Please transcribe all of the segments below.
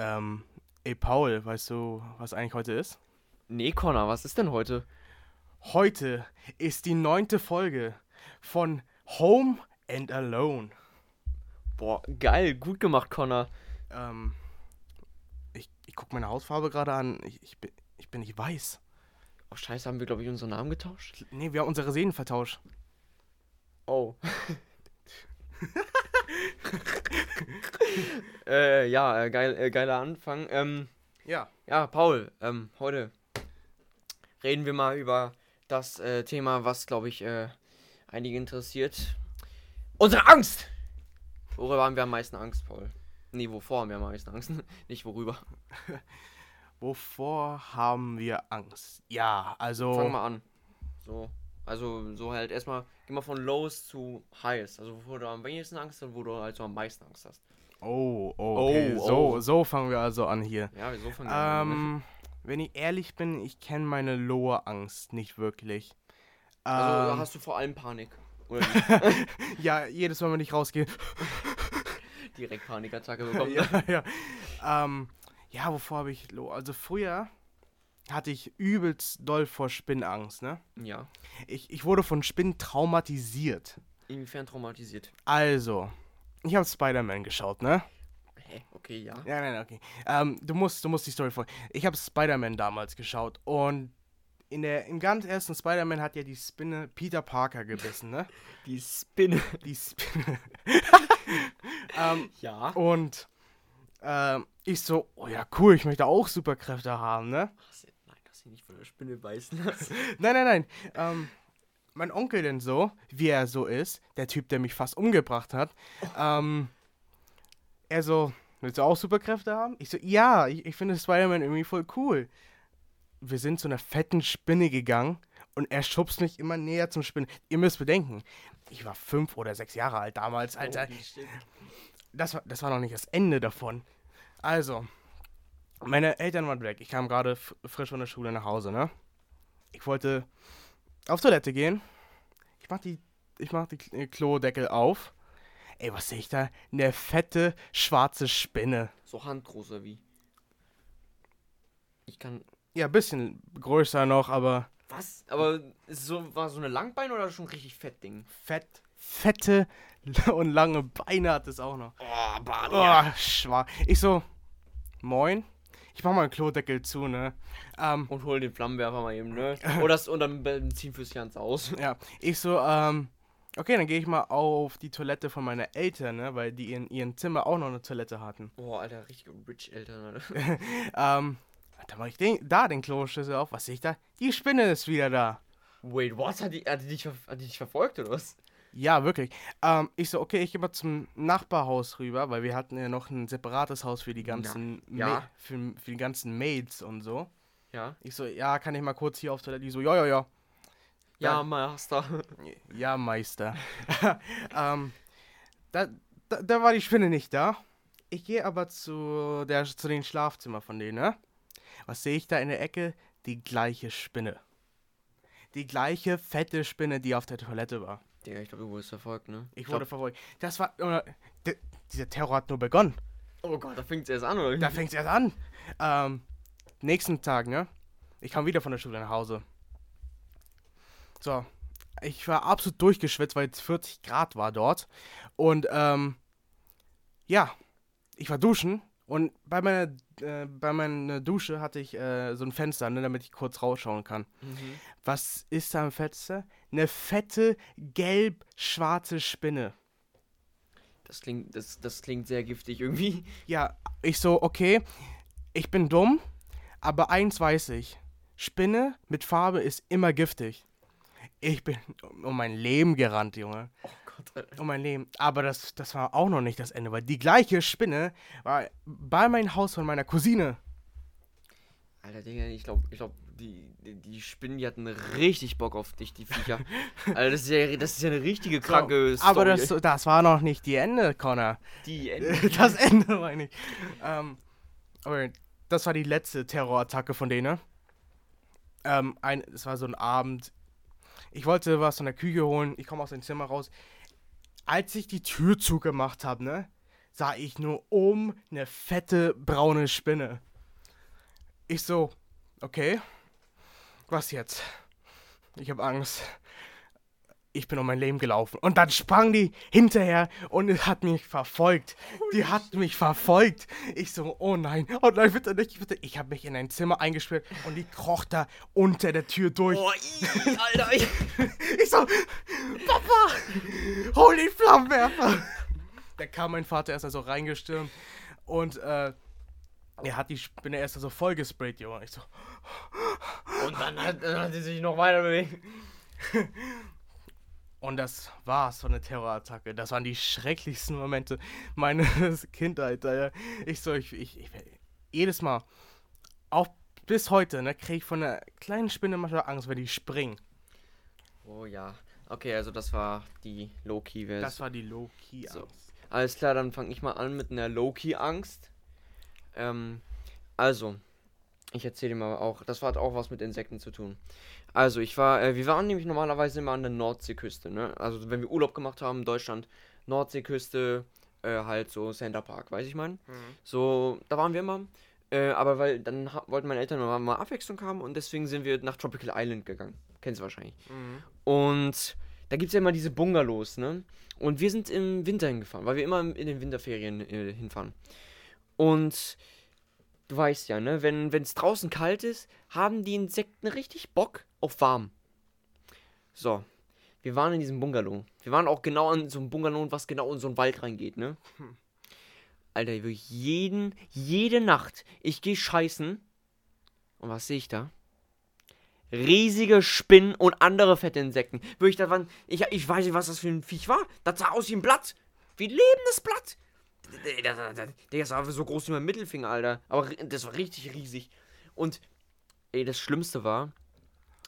Ähm, ey Paul, weißt du, was eigentlich heute ist? Nee, Connor, was ist denn heute? Heute ist die neunte Folge von Home and Alone. Boah, geil, gut gemacht, Connor. Ähm, ich, ich guck meine Hautfarbe gerade an. Ich, ich, bin, ich bin nicht weiß. Oh, scheiße, haben wir, glaube ich, unseren Namen getauscht? Nee, wir haben unsere Seelen vertauscht. Oh. äh, ja, äh, geil, äh, geiler Anfang. Ähm, Ja. ja, Paul, ähm, heute reden wir mal über das äh, Thema, was, glaube ich, äh, einige interessiert. Unsere Angst! Worüber haben wir am meisten Angst, Paul? Nee, wovor haben wir am meisten Angst? Nicht worüber. Wovor haben wir Angst? Ja, also. Fang mal an. So. Also, so halt erstmal, geh mal von Lows zu Highs. Also, wovor du am wenigsten Angst hast und wo du halt so am meisten Angst hast. Oh, oh, okay. Oh, so, oh. so fangen wir also an hier. Ja, wieso von der Ähm, wenn ich ehrlich bin, ich kenne meine Lower Angst nicht wirklich. Also, Ähm, hast du vor allem Panik. Ja, jedes Mal, wenn ich rausgehe. direkt Panikattacke bekommen. ja, ja. Ähm, ja, wovor habe ich Low? Also früher hatte ich übelst doll vor Spinnangst, ne? ja. Ich, ich wurde von Spinnen traumatisiert. Inwiefern traumatisiert? Also, ich habe Spider-Man geschaut, ne? Hä? Okay, ja. Ja, nein, okay. Ähm, du musst, du musst die Story folgen. Ich habe Spider-Man damals geschaut und in der, im ganz ersten Spider-Man hat ja die Spinne Peter Parker gebissen, ne? Die Spinne. Die Spinne. ähm, Ja. und ähm, ich so, oh ja, cool, ich möchte auch Superkräfte haben, ne? Hast du nicht von der Spinne beißen lassen. Nein, nein, nein. Ähm, mein Onkel denn so, wie er so ist, der Typ, der mich fast umgebracht hat, ähm, er so, willst du auch Superkräfte haben? Ich so, ja, ich, ich finde Spider-Man irgendwie voll cool. Wir sind zu einer fetten Spinne gegangen und er schubst mich immer näher zum Spinnen. Ihr müsst bedenken, ich war fünf oder sechs Jahre alt damals, Alter. Shit. Das war, das war noch nicht das Ende davon. Also, meine Eltern waren weg. Ich kam gerade frisch von der Schule nach Hause, ne? Ich wollte auf Toilette gehen. Ich mach die, ich mach die äh, Klodeckel auf. Ey, was sehe ich da? Eine fette, schwarze Spinne. So handgroß oder wie? Ich kann. Ja, ein bisschen größer noch, aber Was? Aber so, war so eine Langbein oder schon richtig fett Ding? fett, fette und lange Beine hat es auch noch. Oh, Bart. Oh, schwach. Ich so, moin. Ich mach mal den Klodeckel zu, ne? Ähm, Und hol den Flammenwerfer mal eben, ne? Oder das, und dann Benzin fürs ganz aus. Ja, ich so, ähm, okay, dann gehe ich mal auf die Toilette von meinen Eltern, ne, weil die in ihrem Zimmer auch noch eine Toilette hatten. Boah, Alter, richtig rich Eltern, Alter. Ähm, dann mache ich den, da den Kloschlüssel auf. Was sehe ich da? Die Spinne ist wieder da. Wait, what? Hat die, hat die, dich, hat die dich verfolgt oder was? Ja, wirklich. Ähm, ich so, okay, ich gehe mal zum Nachbarhaus rüber, weil wir hatten ja noch ein separates Haus für die ganzen, ja. Ma- für, für die ganzen Maids und so. Ja. Ich so, ja, kann ich mal kurz hier auf Toilette? Die so, ja, ja, ja. Ja. Master. Ja, Meister. ähm, da, da, da war die Spinne nicht da. Ich gehe aber zu, der, zu den Schlafzimmer von denen, ne? Was sehe ich da in der Ecke? Die gleiche Spinne. Die gleiche fette Spinne, die auf der Toilette war. Digga, ich glaube, du wurdest verfolgt, ne? Ich glaub- wurde verfolgt. Das war. D- dieser Terror hat nur begonnen. Oh Gott, da fängt es erst an, oder? Da fängt es erst an. Ähm, nächsten Tag, ne? Ich kam wieder von der Schule nach Hause. So. Ich war absolut durchgeschwitzt, weil es 40 Grad war dort. Und, ähm, ja. Ich war duschen. Und bei meiner, äh, bei meiner Dusche hatte ich äh, so ein Fenster, ne, damit ich kurz rausschauen kann. Mhm. Was ist da am Fenster? Eine fette, gelb-schwarze Spinne. Das klingt, das, das klingt sehr giftig irgendwie. Ja, ich so, okay, ich bin dumm, aber eins weiß ich. Spinne mit Farbe ist immer giftig. Ich bin um mein Leben gerannt, Junge. Oh Gott, Alter. Um mein Leben. Aber das, das war auch noch nicht das Ende, weil die gleiche Spinne war bei meinem Haus von meiner Cousine. Alter, Digga, ich glaube, ich glaube, die, die, die Spinnen, die hatten richtig Bock auf dich, die Viecher. Alter, das ist ja, das ist ja eine richtige kranke So, aber das, das war noch nicht die Ende, Connor. die Das Ende meine ich. Ähm, aber das war die letzte Terrorattacke von denen. Ähm, ein, es war so ein Abend. Ich wollte was von der Küche holen. Ich komme aus dem Zimmer raus. Als ich die Tür zugemacht habe, ne? sah ich nur um eine fette braune Spinne. Ich so, okay, was jetzt? Ich habe Angst. Ich bin um mein Leben gelaufen. Und dann sprang die hinterher und hat mich verfolgt. Die hat mich verfolgt. Ich so, oh nein, oh nein, bitte nicht, bitte. Ich habe mich in ein Zimmer eingesperrt und die kroch da unter der Tür durch. Boah, ii, Alter. Ich, Ich so, Papa, hol den Flammenwerfer. Da kam mein Vater erst so reingestürmt und äh, er hat die Spinne erst so voll gesprayt, Junge. Ich so, und dann hat, dann hat sie sich noch weiter bewegt. und das war's, so eine Terrorattacke. Das waren die schrecklichsten Momente meiner Kindheit. Ich so, ich, ich, ich, jedes Mal, auch bis heute, ne, kriege ich von einer kleinen Spinne manchmal Angst, wenn die springen. Oh ja. Okay, also das war die Low-Key-Version. Das war die Low-Key-Angst. So. Alles klar, dann fange ich mal an mit einer Low-Key-Angst. Ähm, also, ich erzähle dir mal auch, das hat auch was mit Insekten zu tun. Also, ich war, äh, wir waren nämlich normalerweise immer an der Nordseeküste, ne? Also, wenn wir Urlaub gemacht haben in Deutschland, Nordseeküste, äh, halt so Center Park, weiß ich mein. So, da waren wir immer. Äh, aber weil dann wollten meine Eltern mal Abwechslung haben und deswegen sind wir nach Tropical Island gegangen. Kennst du wahrscheinlich. Mhm. Und da gibt es ja immer diese Bungalows, ne? Und wir sind im Winter hingefahren, weil wir immer in den Winterferien äh, hinfahren. Und du weißt ja, ne? Wenn es draußen kalt ist, haben die Insekten richtig Bock auf warm. So. Wir waren in diesem Bungalow. Wir waren auch genau an so einem Bungalow, was genau in so einen Wald reingeht, ne? Alter, wirklich jeden, jede Nacht, ich gehe scheißen. Und was sehe ich da? riesige Spinnen und andere fette Insekten. Wirklich, das waren, ich, ich weiß nicht, was das für ein Viech war. Das sah aus wie ein Blatt. Wie ein lebendes Blatt. Das, das war so groß wie mein Mittelfinger, Alter. Aber das war richtig riesig. Und, ey, das Schlimmste war,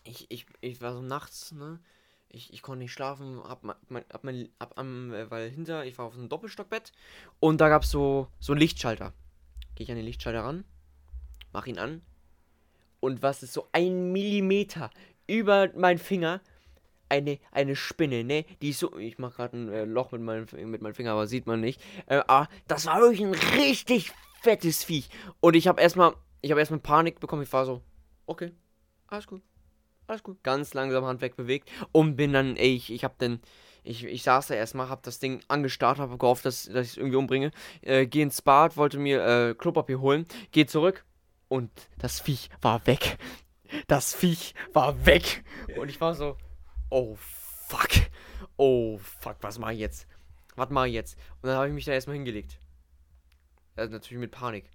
ich, ich, ich war so nachts, ne? Ich, ich konnte nicht schlafen, hab mein, hab mein, hab am, äh, weil hinter, ich war auf einem Doppelstockbett und da gab's so, so einen Lichtschalter. Gehe ich an den Lichtschalter ran, mach ihn an und was ist so ein Millimeter über mein Finger eine, eine Spinne, ne? Die ist so. Ich mach gerade ein äh, Loch mit meinem, mit meinem Finger, aber sieht man nicht. Äh, ah, das war wirklich ein richtig fettes Viech. Und ich habe erstmal. Ich habe erstmal Panik bekommen. Ich war so, okay, alles gut. Alles gut. Ganz langsam Hand wegbewegt. Und bin dann, ey, ich, ich hab dann. Ich, ich saß da erstmal, hab das Ding angestarrt, hab gehofft, dass, dass ich es irgendwie umbringe. Äh, geh ins Bad, wollte mir äh, Klopapier holen, geh zurück und das Viech war weg. Das Viech war weg. Und ich war so, oh fuck. Oh fuck, was mach ich jetzt? Was mach ich jetzt? Und dann habe ich mich da erstmal hingelegt. Also natürlich mit Panik.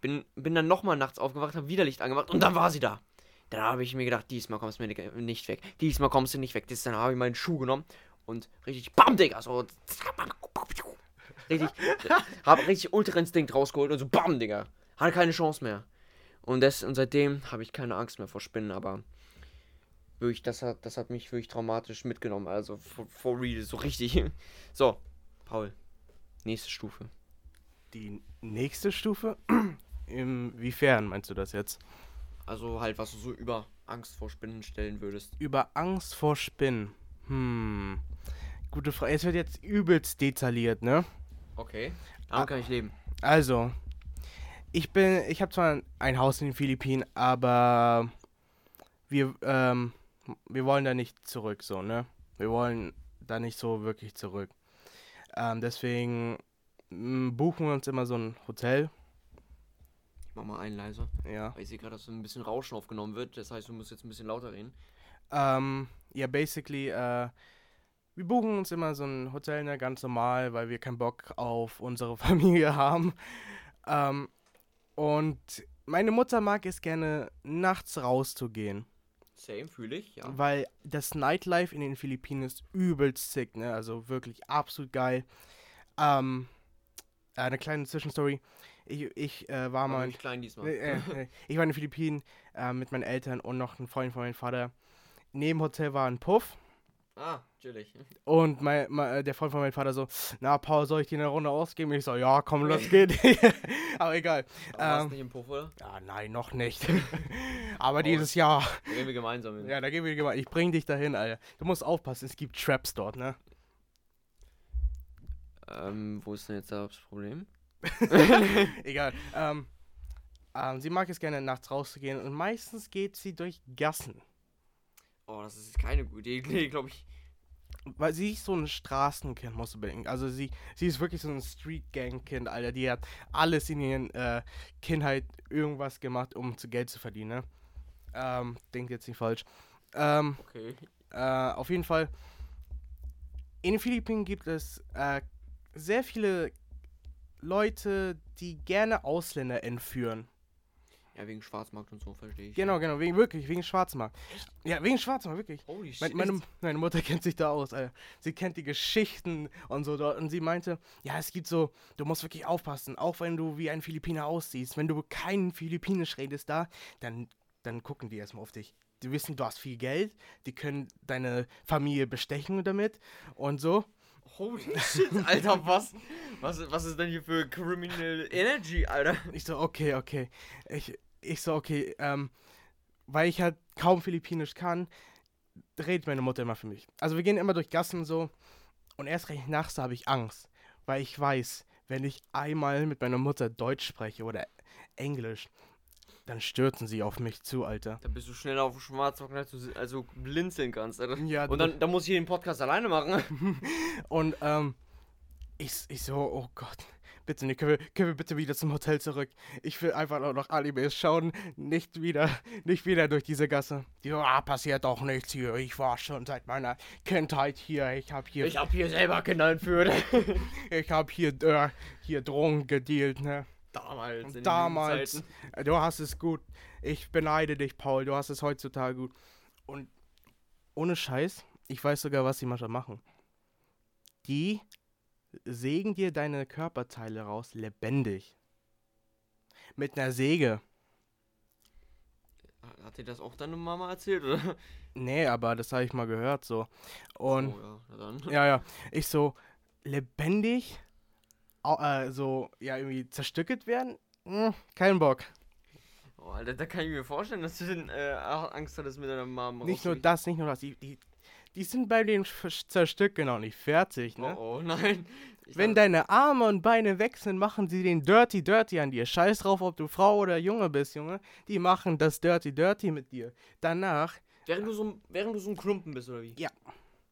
Bin, bin dann nochmal nachts aufgewacht, habe wieder Licht angemacht und dann war sie da. Dann habe ich mir gedacht, diesmal kommst du mir ni- nicht weg. Diesmal kommst du nicht weg. Dann habe ich meinen Schuh genommen und richtig BAM, Digga. So. Richtig. hab richtig Ultra-Instinkt rausgeholt und so BAM, Digga. Hatte keine Chance mehr. Und, das, und seitdem habe ich keine Angst mehr vor Spinnen, aber wirklich, das hat, das hat mich wirklich traumatisch mitgenommen. Also for, for real, so richtig. So, Paul. Nächste Stufe. Die nächste Stufe? Inwiefern meinst du das jetzt? Also halt, was du so über Angst vor Spinnen stellen würdest. Über Angst vor Spinnen. Hm. Gute Frage. Es wird jetzt übelst detailliert, ne? Okay. Damit kann ich leben. Also, ich bin, ich habe zwar ein Haus in den Philippinen, aber wir, ähm, wir wollen da nicht zurück, so, ne? Wir wollen da nicht so wirklich zurück. Ähm, deswegen m, buchen wir uns immer so ein Hotel, mach mal einen leiser. ja. Weil ich sehe gerade, dass ein bisschen Rauschen aufgenommen wird. Das heißt, du musst jetzt ein bisschen lauter reden. Ähm, ja, basically, äh, wir buchen uns immer so ein Hotel, ne, ganz normal, weil wir keinen Bock auf unsere Familie haben. Ähm, und meine Mutter mag es gerne, nachts rauszugehen, Same, fühle ich, ja. weil das Nightlife in den Philippinen ist übelst sick, ne, also wirklich absolut geil. Ähm, eine kleine Zwischenstory. Ich, ich äh, war mal... nicht klein diesmal. Äh. Ich war in den Philippinen äh, mit meinen Eltern und noch ein Freund von meinem Vater. Neben dem Hotel war ein Puff. Ah, chillig. Und mein, mein, der Freund von meinem Vater so, na Paul, soll ich dir eine Runde ausgeben? Ich so, ja, komm, los geht. Aber egal. Aber warst Ähm, nicht im Puff, oder? Ja, nein, noch nicht. Aber dieses Jahr. Da gehen wir gemeinsam hin. Ja, da gehen wir gemeinsam. Ich bring dich dahin, Alter. Du musst aufpassen, es gibt Traps dort, ne? Ähm, wo ist denn jetzt das Problem? Egal. Ähm, ähm, sie mag es gerne nachts rauszugehen und meistens geht sie durch Gassen. Oh, das ist keine gute Idee, glaube ich. Weil sie ist so ein Straßenkind, musst du bedenken. Also sie, sie ist wirklich so ein Street-Gang-Kind, Alter. Die hat alles in ihren äh, Kindheit irgendwas gemacht, um zu Geld zu verdienen, ne? Ähm, denkt jetzt nicht falsch. Ähm, Okay. äh, auf jeden Fall. In den Philippinen gibt es äh, sehr viele Leute, die gerne Ausländer entführen. Ja, wegen Schwarzmarkt und so, verstehe ich. Genau, genau, wegen wirklich, wegen Schwarzmarkt. Ja, wegen Schwarzmarkt, wirklich. Holy shit. meine, meine Mutter kennt sich da aus, Alter. Sie kennt die Geschichten und so dort. Und sie meinte, ja, es gibt so, du musst wirklich aufpassen, auch wenn du wie ein Philippiner aussiehst. Wenn du kein Philippinisch redest da, dann, dann gucken die erstmal auf dich. Die wissen, du hast viel Geld, die können deine Familie bestechen damit und so. Holy shit, Alter, was? Was, was ist denn hier für Criminal Energy, Alter? Ich so, okay, okay. Ich, ich so, okay, ähm, weil ich halt kaum Philippinisch kann, redet meine Mutter immer für mich. Also wir gehen immer durch Gassen so und erst recht nachts habe ich Angst, weil ich weiß, wenn ich einmal mit meiner Mutter Deutsch spreche oder Englisch, dann stürzen sie auf mich zu, Alter. Da bist du schneller auf dem Schwarzmarkt, als du also blinzeln kannst, Alter. Ja, Und dann, dann muss ich den Podcast alleine machen. Und ähm, ich, ich so, oh Gott, bitte nicht, können wir, können wir bitte wieder zum Hotel zurück? Ich will einfach nur noch Animes schauen, nicht wieder, nicht wieder durch diese Gasse. Die so, ah, passiert doch nichts hier, ich war schon seit meiner Kindheit hier, ich hab hier, Ich hab hier selber Kinder entführt. ich hab hier, äh, hier Drogen gedealt, ne? Damals. in Damals, Zeiten. du hast es gut. Ich beneide dich, Paul, du hast es heutzutage gut. Und ohne Scheiß, ich weiß sogar, was sie manchmal machen. Die sägen dir deine Körperteile raus, lebendig. Mit einer Säge. Hat dir das auch deine Mama erzählt, oder? Nee, aber das habe ich mal gehört so. Und oh, ja, dann. ja, ja, ich so lebendig, äh, so, ja, irgendwie zerstückelt werden? Hm, kein Bock. Oh, Alter, da kann ich mir vorstellen, dass du denn, äh, Angst hattest mit deiner Mama. Nicht nur das, nicht nur das. Die, die, die sind bei dem Sch- Zerstücken noch nicht fertig, ne? Oh, oh, nein. Ich Wenn deine Arme und Beine weg sind, machen sie den Dirty Dirty an dir. Scheiß drauf, ob du Frau oder Junge bist, Junge. Die machen das Dirty Dirty mit dir. Danach Während du so, ein- während du so ein Klumpen bist, oder wie?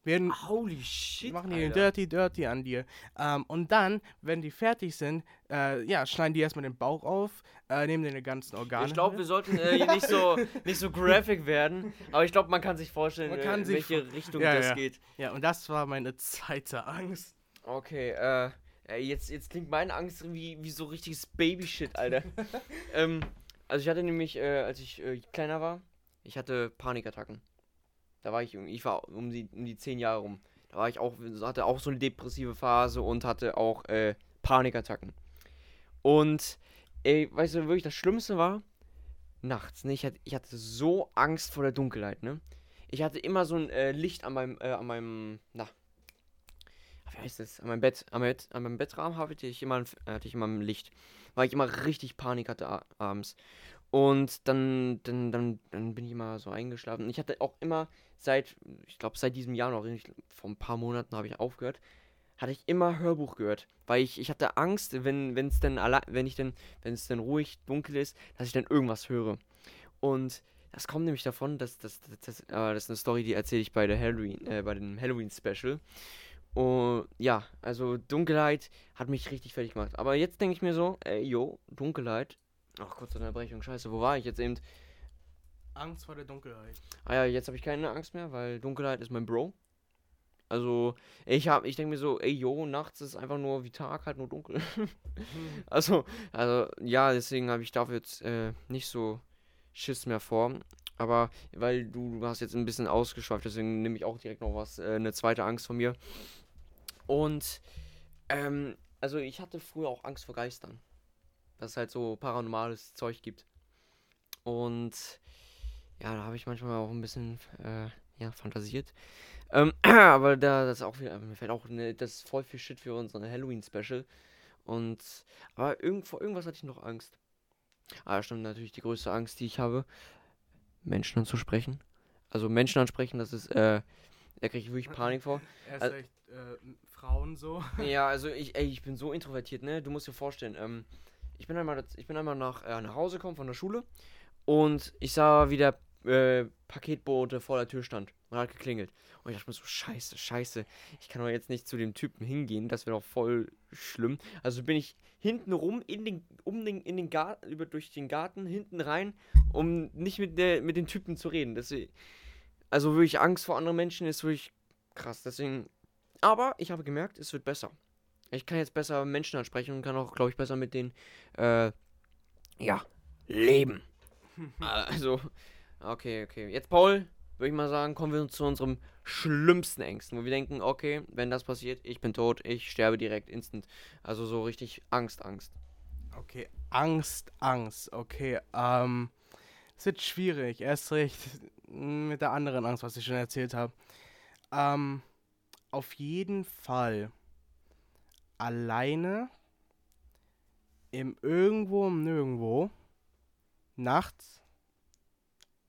Werden Holy shit, machen die den. Dirty Dirty an dir. Ähm, und dann, wenn die fertig sind, äh, ja, schneiden die erstmal den Bauch auf, äh, nehmen deine ganzen Organe. Ich glaube, wir mit. sollten äh, hier nicht so nicht so graphic werden, aber ich glaube, man kann sich vorstellen, äh, kann in sich welche Richtung Ja, das ja. geht. ja, und das war meine Zeit der Angst. Okay, äh, äh, jetzt, jetzt klingt meine Angst wie, wie so richtiges Babyshit, Alter. ähm, also ich hatte nämlich, äh, als ich äh, kleiner war, ich hatte Panikattacken. Da war ich, ich war um die, um die 10 Jahre rum. Da war ich auch, hatte auch so eine depressive Phase und hatte auch äh, Panikattacken. Und, ey, weißt du, wirklich das Schlimmste war? Nachts, ne? Ich hatte, ich hatte so Angst vor der Dunkelheit, ne? Ich hatte immer so ein äh, Licht an meinem, äh, an meinem, na, wie heißt das? An meinem Bett, an meinem, Bett, an meinem Bettrahmen hatte ich immer ein, hatte ich immer ein Licht, weil ich immer richtig Panik hatte abends. Und dann, dann, dann, dann bin ich immer so eingeschlafen. Und ich hatte auch immer seit, ich glaube seit diesem Jahr noch, vor ein paar Monaten habe ich aufgehört, hatte ich immer Hörbuch gehört, weil ich, ich hatte Angst, wenn wenn es denn wenn ich denn, wenn es denn ruhig dunkel ist, dass ich dann irgendwas höre. Und das kommt nämlich davon, dass das, das, das, äh, das ist eine Story, die erzähle ich bei der Halloween, äh, bei dem Halloween Special. Und ja, also Dunkelheit hat mich richtig fertig gemacht. Aber jetzt denke ich mir so, ey, yo, Dunkelheit. Ach, kurze Unterbrechung, scheiße, wo war ich jetzt eben? Angst vor der Dunkelheit. Ah ja, jetzt habe ich keine Angst mehr, weil Dunkelheit ist mein Bro. Also, ich hab, ich denke mir so, ey, yo, nachts ist einfach nur wie Tag, halt nur dunkel. also, also, ja, deswegen habe ich dafür jetzt äh, nicht so Schiss mehr vor. Aber, weil du, du hast jetzt ein bisschen ausgeschweift, deswegen nehme ich auch direkt noch was, äh, eine zweite Angst von mir. Und, ähm, also ich hatte früher auch Angst vor Geistern. Dass es halt so paranormales Zeug gibt. Und ja, da habe ich manchmal auch ein bisschen äh, ja, fantasiert. Ähm, aber da das ist auch wieder, mir fällt auch ne, das ist voll viel Shit für unsere Halloween-Special. Und aber irgend, vor irgendwas hatte ich noch Angst. Ah, stimmt natürlich die größte Angst, die ich habe, Menschen anzusprechen. Also Menschen ansprechen, das ist, äh, Da kriege ich wirklich Panik vor. Erst Also- recht äh, Frauen so. Ja, also ich, ey, ich bin so introvertiert, ne? Du musst dir vorstellen, ähm, ich bin einmal, ich bin einmal nach, äh, nach Hause gekommen von der Schule und ich sah, wie der äh, Paketbote vor der Tür stand und hat geklingelt. Und ich dachte mir so, scheiße, scheiße, ich kann doch jetzt nicht zu dem Typen hingehen, das wäre doch voll schlimm. Also bin ich hinten rum in den, um den, in den Garten, über durch den Garten, hinten rein, um nicht mit, der, mit den Typen zu reden. Das, also wirklich Angst vor anderen Menschen ist wirklich krass. Deswegen aber ich habe gemerkt, es wird besser. Ich kann jetzt besser Menschen ansprechen und kann auch, glaube ich, besser mit denen, äh, ja, leben. also, okay, okay. Jetzt, Paul, würde ich mal sagen, kommen wir zu unserem schlimmsten Ängsten, wo wir denken, okay, wenn das passiert, ich bin tot, ich sterbe direkt instant. Also so richtig Angst, Angst. Okay, Angst, Angst. Okay, ähm, es wird schwierig. Erst recht mit der anderen Angst, was ich schon erzählt habe. Ähm, auf jeden Fall alleine im Irgendwo im Nirgendwo nachts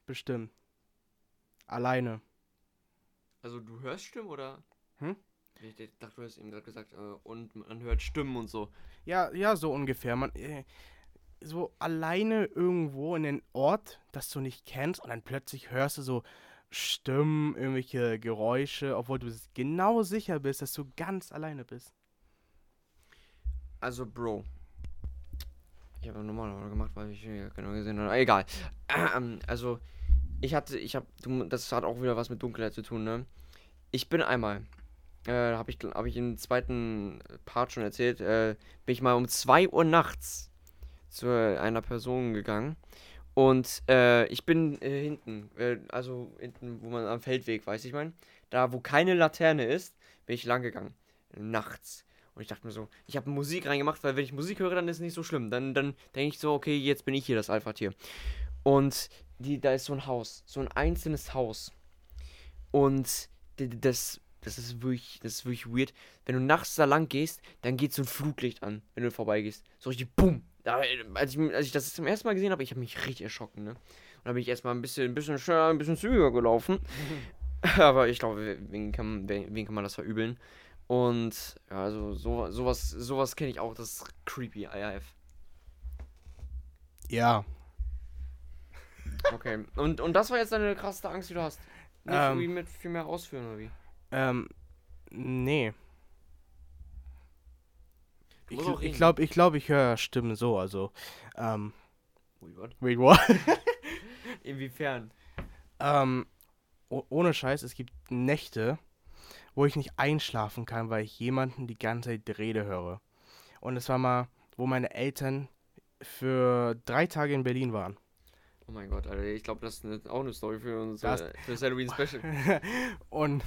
bestimmt. Alleine. Also du hörst Stimmen oder? Hm? Ich dachte, du hast eben gerade gesagt, äh, und man hört Stimmen und so. Ja, ja, so ungefähr. Man, äh, so alleine irgendwo in den Ort, das du nicht kennst, und dann plötzlich hörst du so Stimmen, irgendwelche Geräusche, obwohl du genau sicher bist, dass du ganz alleine bist. Also, Bro. Ich habe normal gemacht, weil ich genau gesehen habe. Egal. Ähm, Also, ich hatte, ich habe, das hat auch wieder was mit Dunkelheit zu tun, ne? Ich bin einmal, äh, habe ich, habe ich im zweiten Part schon erzählt, äh, bin ich mal um 2 Uhr nachts zu einer Person gegangen. Und äh, ich bin äh, hinten, äh, also hinten, wo man am Feldweg, weiß ich mein, da wo keine Laterne ist, bin ich lang gegangen. Nachts. Und ich dachte mir so, ich habe Musik reingemacht, weil wenn ich Musik höre, dann ist es nicht so schlimm. Dann, dann denke ich so, okay, jetzt bin ich hier das Alpha-Tier. Und die, da ist so ein Haus, so ein einzelnes Haus. Und das, das ist wirklich, das ist wirklich weird. Wenn du nachts da lang gehst, dann geht so ein Flutlicht an, wenn du vorbeigehst. So richtig bumm. Da, als, ich, als ich das zum ersten Mal gesehen habe, ich habe mich richtig erschrocken, ne? Und da bin ich erstmal ein bisschen, ein bisschen schneller, ein bisschen zügiger gelaufen. Aber ich glaube, wen kann, wen kann man das verübeln? Und ja, also so, sowas, sowas kenne ich auch, das ist creepy, IF. Ja. Okay. Und, und das war jetzt deine krasseste Angst, die du hast. Nicht Ähm. irgendwie mit viel mehr ausführen, oder wie? Ähm, nee. Ich, ich glaube, ich, glaub, ich höre Stimmen so, also, ähm, Ui, what? wait, what? Inwiefern? ähm, oh, ohne Scheiß, es gibt Nächte, wo ich nicht einschlafen kann, weil ich jemanden die ganze Zeit Rede höre. Und es war mal, wo meine Eltern für drei Tage in Berlin waren. Oh mein Gott, Alter, ich glaube, das ist eine, auch eine Story für uns, Das- für das Halloween Special. Und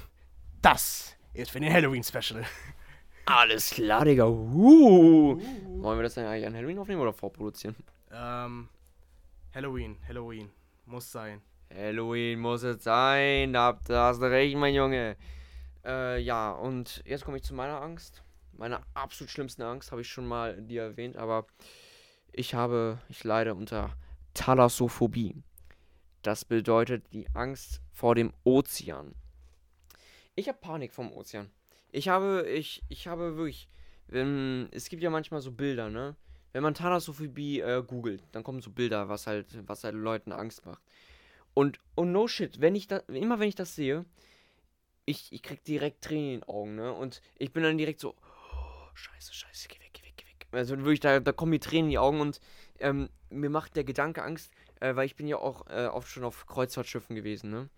das ist für den Halloween-Special. Alles klar, Digga. Uh. Wollen wir das dann eigentlich an Halloween aufnehmen oder vorproduzieren? Ähm, Halloween, Halloween. Muss sein. Halloween muss es sein, da hast du recht, mein Junge. Äh, ja, und jetzt komme ich zu meiner Angst. Meiner absolut schlimmsten Angst habe ich schon mal dir erwähnt, aber ich habe, ich leide unter Thalassophobie. Das bedeutet die Angst vor dem Ozean. Ich habe Panik vom Ozean. Ich habe, ich, ich habe wirklich, wenn, es gibt ja manchmal so Bilder, ne? Wenn man Thalassophobie äh, googelt, dann kommen so Bilder, was halt, was halt Leuten Angst macht. Und, und no shit, wenn ich da, immer wenn ich das sehe, ich, ich krieg direkt Tränen in den Augen, ne? Und ich bin dann direkt so, oh, scheiße, scheiße, geh weg, geh weg, geh weg. Also wirklich, da, da kommen mir Tränen in die Augen und ähm, mir macht der Gedanke Angst, äh, weil ich bin ja auch äh, oft schon auf Kreuzfahrtschiffen gewesen, ne?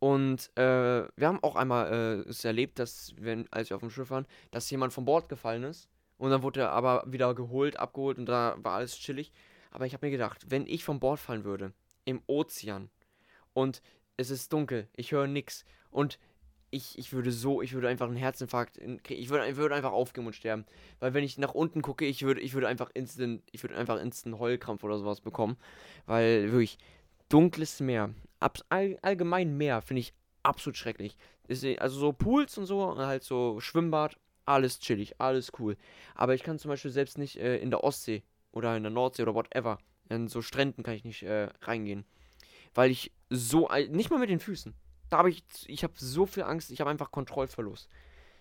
Und äh, wir haben auch einmal äh, es erlebt, dass, wenn, als wir auf dem Schiff waren, dass jemand von Bord gefallen ist. Und dann wurde er aber wieder geholt, abgeholt und da war alles chillig. Aber ich habe mir gedacht, wenn ich von Bord fallen würde, im Ozean, und es ist dunkel, ich höre nix, und ich, ich würde so, ich würde einfach einen Herzinfarkt in- kriegen. Ich würde, ich würde einfach aufgeben und sterben. Weil wenn ich nach unten gucke, ich würde, ich würde einfach instant, ich würde einfach instant Heulkrampf oder sowas bekommen. Weil wirklich, dunkles Meer, abs all, allgemein Meer, finde ich absolut schrecklich. Also so Pools und so, und halt so Schwimmbad, alles chillig, alles cool. Aber ich kann zum Beispiel selbst nicht äh, in der Ostsee oder in der Nordsee oder whatever, in so Stränden kann ich nicht äh, reingehen. Weil ich so, ei- nicht mal mit den Füßen. Da habe ich, ich habe so viel Angst, ich habe einfach Kontrollverlust.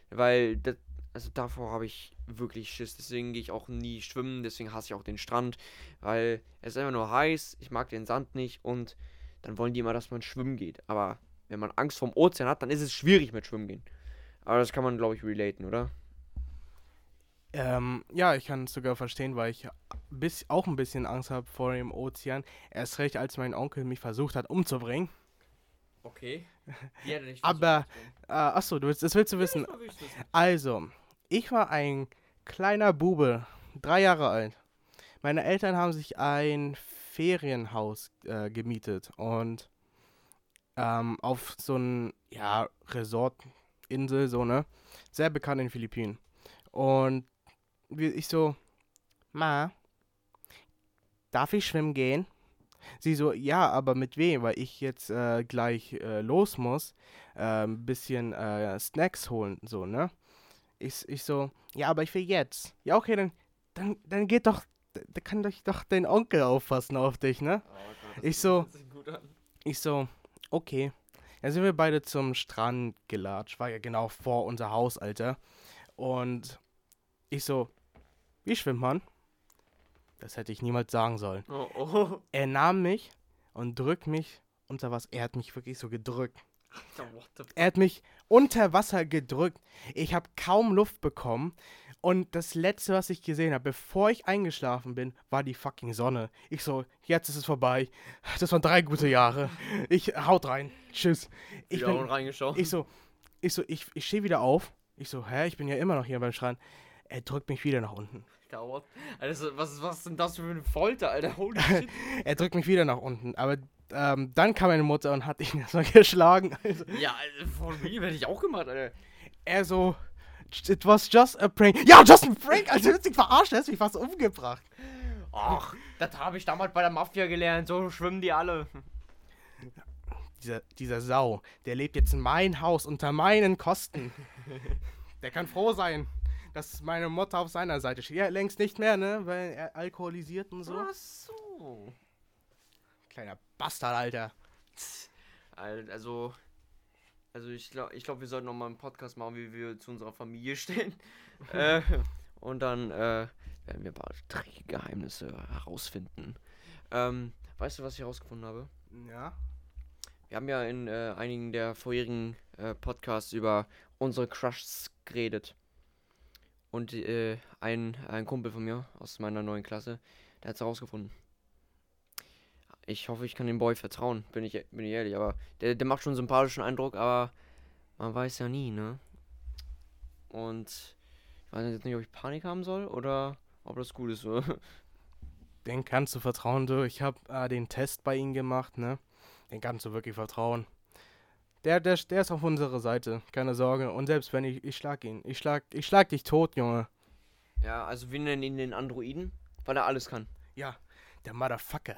Weil, das, also davor habe ich wirklich Schiss. Deswegen gehe ich auch nie schwimmen, deswegen hasse ich auch den Strand. Weil es ist einfach nur heiß, ich mag den Sand nicht und dann wollen die immer, dass man schwimmen geht. Aber wenn man Angst vorm Ozean hat, dann ist es schwierig mit Schwimmen gehen. Aber das kann man, glaube ich, relaten, oder? Ähm, ja, ich kann es sogar verstehen, weil ich bis, auch ein bisschen Angst habe vor dem Ozean. Erst recht, als mein Onkel mich versucht hat umzubringen. Okay. Er dich Aber, Äh, achso, du willst, das willst du wissen. Ja, ich wissen. Also, ich war ein kleiner Bube, drei Jahre alt. Meine Eltern haben sich ein Ferienhaus äh, gemietet und ähm, auf so ein, ja, Resort-Insel, so, ne? Sehr bekannt in den Philippinen. Und wie ich so, Ma, darf ich schwimmen gehen? Sie so, ja, aber mit wem? Weil ich jetzt äh, gleich äh, los muss, ein bisschen äh, Snacks holen, so, ne? Ich, ich so, ja, aber ich will jetzt. Ja, okay, dann, dann, dann geht doch, da kann doch, doch dein Onkel aufpassen auf dich, ne? Oh Gott, Ich so-. Ich so, okay. Dann sind wir beide zum Strand gelatscht. War ja genau vor unser Haus, Alter. Und ich so, wie schwimmt man? Das hätte ich niemals sagen sollen. Oh, oh. Er nahm mich und drückt mich unter was. Er hat mich wirklich so gedrückt. Er hat mich unter Wasser gedrückt. Ich habe kaum Luft bekommen. Und das letzte, was ich gesehen habe, bevor ich eingeschlafen bin, war die fucking Sonne. Ich so, jetzt ist es vorbei. Das waren drei gute Jahre. Ich haut rein. Tschüss. Ich, bin, reingeschaut. ich so, ich so, ich, ich stehe wieder auf. Ich so, hä, ich bin ja immer noch hier beim Strand. Er drückt mich wieder nach unten. What? Also, was, was ist denn das für eine Folter, Alter? Holy shit. Er drückt mich wieder nach unten. Aber ähm, dann kam meine Mutter und hat ihn erstmal geschlagen. Also, ja, also, von mir hätte ich auch gemacht, Alter. er so, it was just a prank. Ja, just a prank, also du dich verarscht, er hat mich fast umgebracht. Ach, das habe ich damals bei der Mafia gelernt. So schwimmen die alle. Dieser, dieser Sau, der lebt jetzt in mein Haus unter meinen Kosten. Der kann froh sein, dass meine Mutter auf seiner Seite steht. Ja, längst nicht mehr, ne? Weil er alkoholisiert und so. Ach so. Kleiner Bastard, Alter. Al- Also, also ich glaube, ich glaub, wir sollten noch mal einen Podcast machen, wie wir zu unserer Familie stehen. äh, und dann äh, werden wir ein paar dreckige Geheimnisse herausfinden. Ähm, weißt du, was ich herausgefunden habe? Ja. Wir haben ja in äh, einigen der vorherigen äh, Podcasts über unsere Crushs geredet. Und äh, ein, ein Kumpel von mir aus meiner neuen Klasse, der hat es herausgefunden. Ich hoffe, ich kann dem Boy vertrauen, bin ich, bin ich ehrlich. Aber der, der macht schon einen sympathischen Eindruck, aber man weiß ja nie, ne? Und ich weiß jetzt nicht, ob ich Panik haben soll oder ob das gut ist. So. Den kannst du vertrauen, du. Ich habe äh, den Test bei ihm gemacht, ne? Den kannst du wirklich vertrauen. Der, der, der ist auf unserer Seite, keine Sorge. Und selbst wenn ich, ich schlag ihn. Ich schlag, ich schlag dich tot, Junge. Ja, also wir nennen ihn den Androiden, weil er alles kann. Ja, der Motherfucker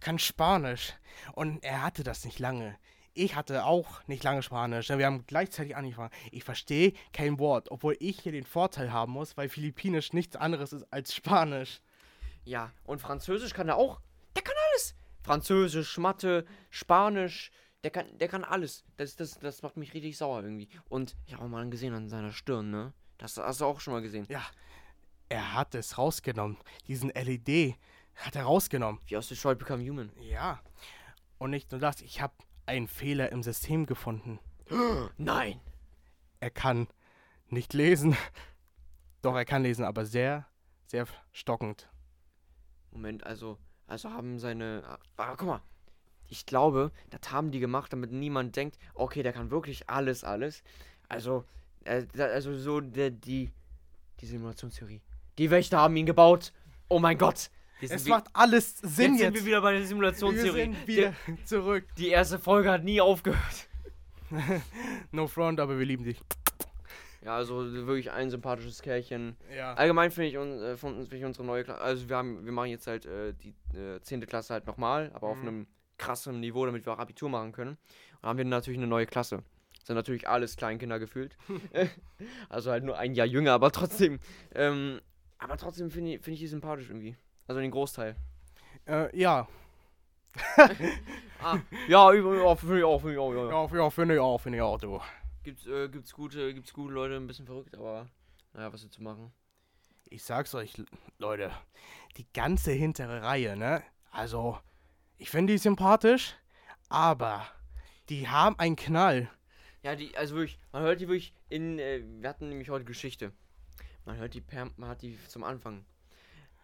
kann Spanisch. Und er hatte das nicht lange. Ich hatte auch nicht lange Spanisch. Wir haben gleichzeitig angefangen. Ich verstehe kein Wort, obwohl ich hier den Vorteil haben muss, weil Philippinisch nichts anderes ist als Spanisch. Ja, und Französisch kann er auch. Der kann alles. Französisch, Mathe, Spanisch, der kann, der kann alles. Das, das, das macht mich richtig sauer irgendwie. Und ich habe auch mal gesehen an seiner Stirn, ne? Das hast du auch schon mal gesehen. Ja, er hat es rausgenommen. Diesen LED hat er rausgenommen. Wie aus Detroit Become Human. Ja. Und nicht nur das, ich habe einen Fehler im System gefunden. Nein! Er kann nicht lesen. Doch, er kann lesen, aber sehr, sehr stockend. Moment, also, also haben seine. Ah, guck mal. Ich glaube, das haben die gemacht, damit niemand denkt, okay, der kann wirklich alles, alles. Also, äh, also so der, die, die Simulationstheorie. Die Wächter haben ihn gebaut. Oh mein Gott. Wir Es macht alles Sinn jetzt jetzt. sind wir wieder bei der Wir Simulationstheorie. sind wieder zurück. Die, die erste Folge hat nie aufgehört. No front, aber wir lieben dich. Ja, also wirklich ein sympathisches Kerlchen. Ja. Allgemein finde ich, un, äh, finde ich unsere neue Klasse. Also wir haben, wir machen jetzt halt äh, die äh, 10. Klasse halt nochmal, aber auf Mhm. einem krasseren Niveau, damit wir auch Abitur machen können. Und dann haben wir natürlich eine neue Klasse. Sind natürlich alles Kleinkinder gefühlt. also halt nur ein Jahr jünger, aber trotzdem. Ähm, aber trotzdem finde ich, finde ich die sympathisch irgendwie. Also den Großteil. Äh, ja. Ah, ja, finde ich auch, finde ich auch, ja. Ja, ja finde ich auch, finde ich auch, du. Gibt's, äh, gibt's gute, gibt's gute Leute, ein bisschen verrückt, aber naja, was zu machen. Ich sag's euch, Leute, die ganze hintere Reihe, ne? Also, ich finde die sympathisch, aber die haben einen Knall. Ja, die, also wirklich, man hört die wirklich in, äh, wir hatten nämlich heute Geschichte. Man hört die per, man hat die zum Anfang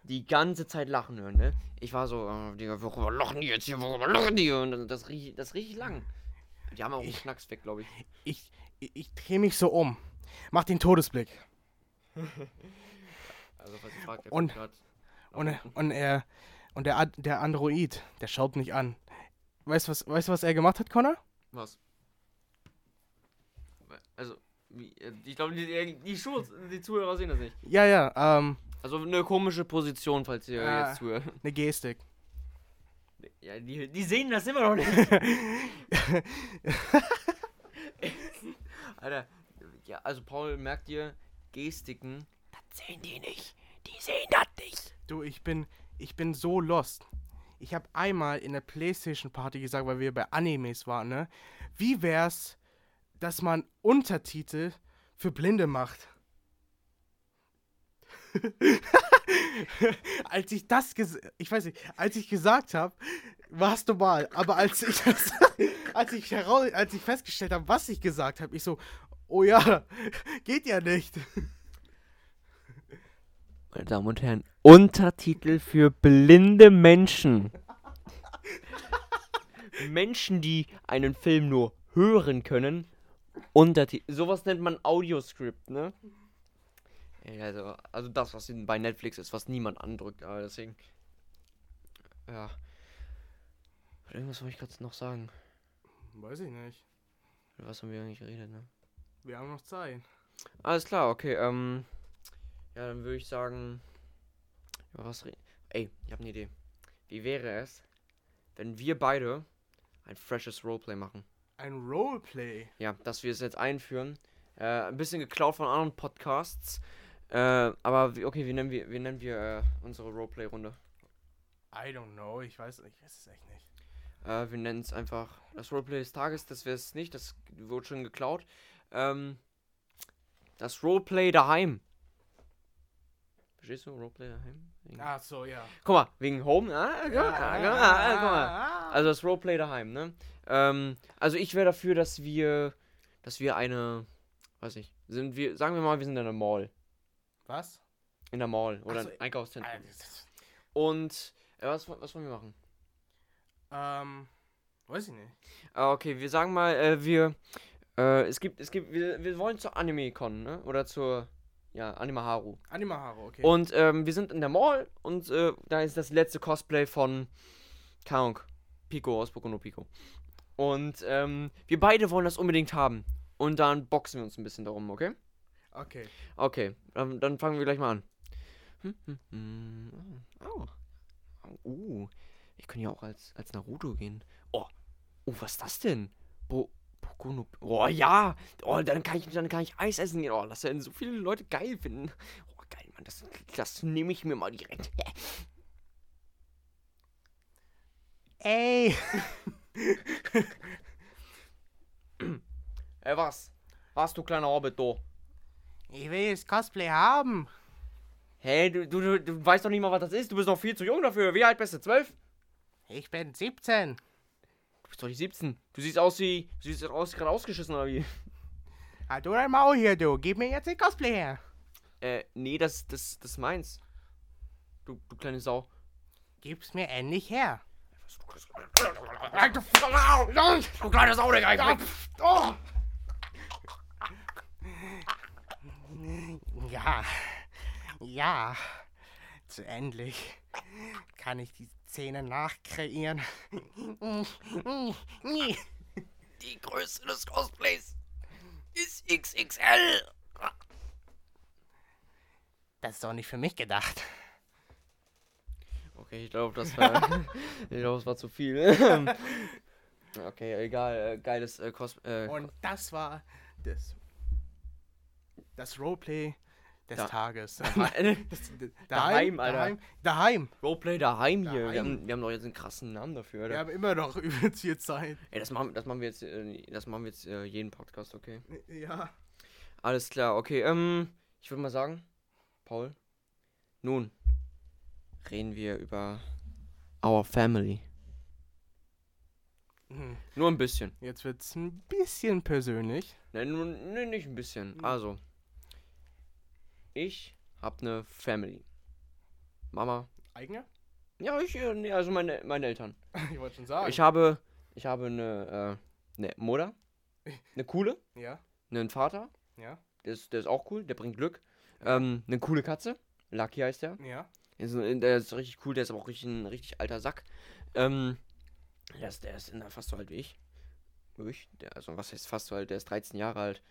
die ganze Zeit lachen hören, ne? Ich war so, äh, Digga, worüber lachen die jetzt hier, worüber lachen die? Und das, riecht, das riecht lang. Die haben auch einen Ich- Knacks weg, glaube ich. Ich, ich, ich drehe mich so um. Mach den Todesblick. Also, falls ihr fragt, der Und- Und, unten. und er und der, der Android, der schaut mich an. Weißt du, was, weißt, was er gemacht hat, Connor? Was? Also, äh, ich glaube, die, die, die, Schuhe, die Zuhörer sehen das nicht. Ja, ja, ähm, Also eine komische Position, falls ihr Ah. jetzt zuhört. eine Gestik. Ja, die, die sehen das immer noch nicht. Alter, ja, also Paul, merkt ihr, Gestiken, das sehen die nicht. Die sehen das nicht. Du, ich bin, ich bin so lost. Ich habe einmal in der Playstation Party gesagt, weil wir bei Animes waren, ne? Wie wär's, dass man Untertitel für Blinde macht? als ich das ich weiß nicht, als ich gesagt habe, warst du mal, aber als ich das, als ich heraus, als ich festgestellt habe, was ich gesagt habe, ich so, oh ja, geht ja nicht. Meine Damen und Herren, Untertitel für blinde Menschen. Menschen, die einen Film nur hören können. Untertitel. Sowas nennt man Audioscript, ne? Also, also das, was in, bei Netflix ist, was niemand andrückt, aber deswegen. Ja. Irgendwas wollte ich gerade noch sagen. Weiß ich nicht. Über Was haben wir eigentlich geredet, ne? Wir haben noch Zeit. Alles klar, okay, ähm. Ja, dann würde ich sagen. Über was reden? Ey, ich habe eine Idee. Wie wäre es, wenn wir beide ein freshes Roleplay machen? Ein Roleplay. Ja, dass wir es jetzt einführen. Äh, ein bisschen geklaut von anderen Podcasts. Äh, aber okay, wie nennen wir, wie nennen wir äh, unsere Roleplay-Runde? I don't know, ich weiß, ich weiß es echt nicht. Äh, wir nennen es einfach das Roleplay des Tages, das wäre es nicht, das wurde schon geklaut. Ähm, das Roleplay daheim. Verstehst du? Roleplay daheim? Ach so, ja. Guck mal, wegen Home, ah, guck mal, ah, guck mal. Also das Roleplay daheim, ne? Ähm, also ich wäre dafür, dass wir, dass wir eine, weiß nicht, sind wir, sagen wir mal, wir sind in der Mall. Was? In der Mall oder so, im Einkaufszentrum. Ah, Und, äh, was, was wollen wir machen? Ähm, weiß ich nicht. Ah, okay, wir sagen mal, äh, wir, äh, es gibt, es gibt, wir, wir wollen zur Anime-Con, ne? Oder zur, ja, Anime Haru. Animaharo, okay. Und, ähm, wir sind in der Mall und, äh, da ist das letzte Cosplay von, Ahnung, Pico aus Boku no Pico. Und, ähm, wir beide wollen das unbedingt haben. Und dann boxen wir uns ein bisschen darum, okay? okay. Okay, dann, dann fangen wir gleich mal an. Hm, hm, hm. Oh. Oh. Uh. Ich kann ja auch als, als Naruto gehen. Oh. Oh, was ist das denn? Bo Boku no Oh ja. Oh, dann kann ich dann kann ich Eis essen gehen. Oh, das werden so viele Leute geil finden. Oh, geil, Mann. Das, das nehme ich mir mal direkt. Ey! Ey, was? Was, du kleiner Hobbit, du? Ich will das Cosplay haben. Hey, du, du, du, du weißt doch nicht mal, was das ist. Du bist noch viel zu jung dafür. Wie alt bist du? Zwölf? Ich bin 17. Du bist doch nicht 17. Du siehst aus wie. Du siehst aus gerade ausgeschissen oder wie? Halt du dein Maul hier, du. Gib mir jetzt den Cosplay her. Äh, nee, das, das, das ist meins. Du, du kleine Sau. Gib's mir endlich her. Du kleine Sau, Digga. Oh. Ja. Ja. Zu endlich kann ich die Szene nachkreieren. Die Größe des Cosplays ist XXL. Das ist doch nicht für mich gedacht. Okay, ich glaube, das war. ich glaube, das war zu viel. okay, egal. Äh, geiles äh, Cos äh, Und das war das, das Roleplay des Da- Tages. Daheim, Das- Daheim, Alter. Daheim, daheim. Roleplay daheim hier. Wir Daheim. haben, wir haben doch jetzt einen krassen Namen dafür, Wir Alter. haben immer noch übelst viel Zeit. Ey, das machen, das machen wir jetzt, äh, das machen wir jetzt äh, jeden Podcast, okay? Ja. Alles klar, okay. Ähm, ich würde mal sagen, Paul, nun reden wir über our family. Hm, Nur ein bisschen. Jetzt wird's ein bisschen persönlich. Nein, nur, nee, nicht ein bisschen. Mhm. Also, ich habe eine Family. Mama. Eigene? Ja, ich, äh, nee, also meine, meine Eltern. Ich wollte schon sagen. Ich habe, ich habe eine, äh, eine Mutter, eine coole, ja, einen Vater, ja, der ist, der ist auch cool, der bringt Glück. Ähm, eine coole Katze, Lucky heißt der. ja. Der ist, der ist richtig cool, der ist aber auch richtig, ein richtig alter Sack. Ähm, der ist, der ist fast so alt wie ich. Wie ich? Der, also was heißt fast so alt? Der ist 13 Jahre alt.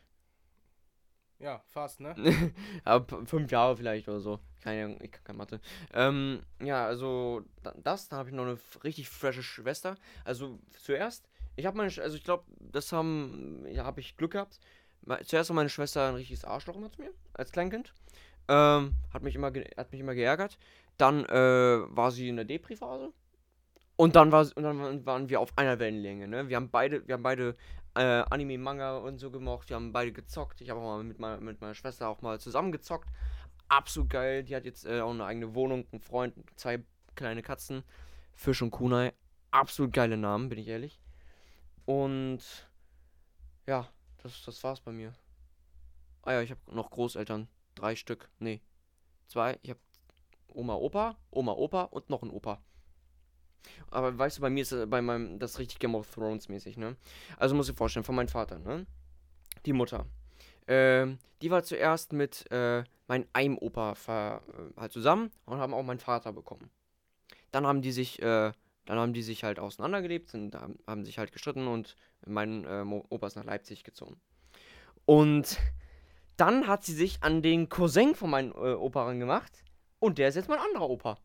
Ja, fast, ne? p- fünf Jahre vielleicht oder so. Keine ich kann keine Mathe. Ähm, ja, also da- das, dann habe ich noch eine richtig frische Schwester. Also zuerst, ich habe meine, also ich glaube, das haben, ja, habe ich Glück gehabt. Zuerst war meine Schwester ein richtiges Arschloch immer zu mir, als Kleinkind. Ähm, hat mich immer, hat mich immer geärgert. Dann äh, war sie in der Depri-Phase. Und dann, war, und dann waren wir auf einer Wellenlänge, ne? Wir haben beide, wir haben beide äh, Anime, Manga und so gemocht. Wir haben beide gezockt. Ich habe auch mal mit, meiner mit meiner Schwester auch mal zusammen gezockt. Absolut geil. Die hat jetzt äh, auch eine eigene Wohnung, einen Freund, zwei kleine Katzen. Fisch und Kunai. Absolut geile Namen, bin ich ehrlich. Und ja, das, das war's bei mir. Ah ja, ich habe noch Großeltern. Drei Stück. Nee. Zwei. Ich habe Oma, Opa, Oma, Opa und noch ein Opa. Aber weißt du, bei mir ist äh, bei meinem das richtig Game of Thrones mäßig, ne? Also muss ich vorstellen, von meinem Vater, ne? Die Mutter. Ähm, die war zuerst mit äh, meinem einem Opa ver, äh, halt zusammen und haben auch meinen Vater bekommen. Dann haben die sich, äh, dann haben die sich halt auseinandergelebt, sind, haben, haben sich halt gestritten und mein äh, Opa ist nach Leipzig gezogen. Und dann hat sie sich an den Cousin von meinem äh, Opa gemacht und der ist jetzt mein anderer Opa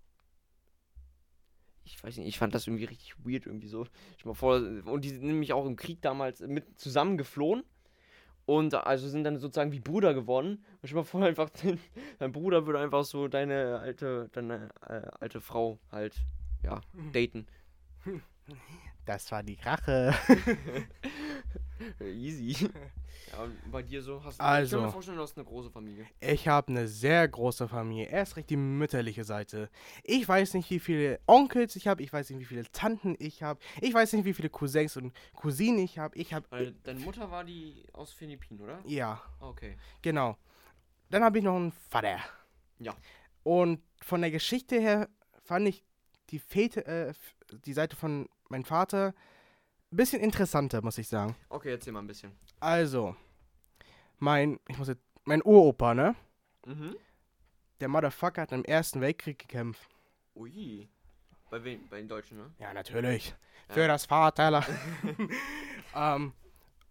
ich weiß nicht, ich fand das irgendwie richtig weird, irgendwie so. Ich mal vor, und die sind nämlich auch im Krieg damals mit zusammen geflohen. Und also sind dann sozusagen wie Bruder geworden. Und ich mal vor, einfach, dein, dein Bruder würde einfach so deine alte, deine äh, alte Frau halt, ja, daten. Das war die Rache. Easy. Ja, und bei dir so hast du. Ich Also. kann mir vorstellen, du hast eine große Familie. Ich habe eine sehr große Familie. Erst recht die mütterliche Seite. Ich weiß nicht, wie viele Onkels ich habe. Ich weiß nicht, wie viele Tanten ich habe. Ich weiß nicht, wie viele Cousins und Cousinen ich habe. Ich habe. Deine Mutter war die aus Philippinen, oder? Ja, Okay. genau. Dann habe ich noch einen Vater. Ja. Und von der Geschichte her fand ich die, Väter, äh, die Seite von meinem Vater ein bisschen interessanter, muss ich sagen. Okay, erzähl mal ein bisschen. Also, mein, ich muss jetzt, mein Uropa, ne? Mhm. Der Motherfucker hat im Ersten Weltkrieg gekämpft. Ui. Bei wen? Bei den Deutschen, ne? Ja, natürlich. Ja. Für das Vaterland. ähm,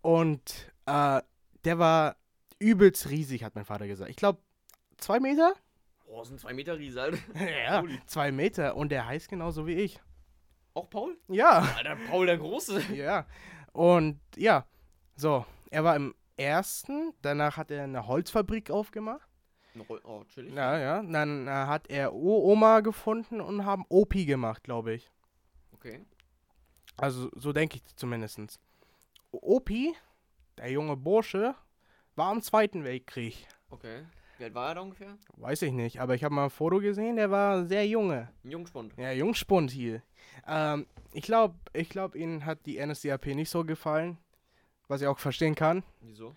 und äh, der war übelst riesig, hat mein Vater gesagt. Ich glaube, zwei Meter? Boah, sind zwei Meter Riese, Alter. ja, zwei Meter. Und der heißt genauso wie ich. Auch Paul? Ja, Alter, Paul der Große. ja. Und ja, so. Er war im Ersten. Danach hat er eine Holzfabrik aufgemacht. Oh, chillig. Ja, ja. Dann äh, hat er Uroma gefunden und haben Opi gemacht, glaube ich. Okay. Also, so denke ich zumindest. Opi, der junge Bursche, war im Zweiten Weltkrieg. Okay. Wie alt war er da ungefähr? Weiß ich nicht, aber ich habe mal ein Foto gesehen, der war sehr junge. Ein Jungspund. Ja, Jungspund hier. Ähm, ich glaube, ich glaub, ihnen hat die NSDAP nicht so gefallen, was ich auch verstehen kann. Wieso?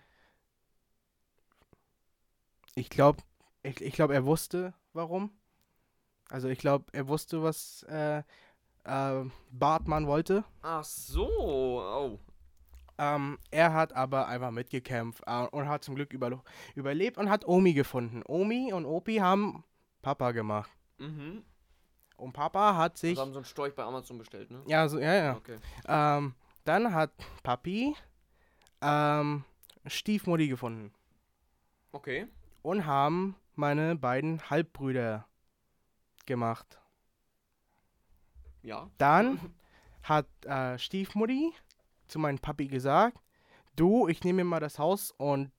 Ich glaube, ich, ich glaub, er wusste, warum. Also ich glaube, er wusste, was äh, äh, Bartmann wollte. Ach so. Oh. Ähm, er hat aber einfach mitgekämpft äh, und hat zum Glück über, überlebt und hat Omi gefunden. Omi und Opi haben Papa gemacht. Mhm. Und Papa hat sich. Also haben so einen Storch bei Amazon bestellt, ne? ja, so, ja, ja. Okay. Ähm, dann hat Papi ähm, Stiefmutti gefunden. Okay. Und haben meine beiden Halbbrüder gemacht. Ja. Dann hat äh, Stiefmutti zu meinem Papi gesagt, du, ich nehme mir mal das Haus und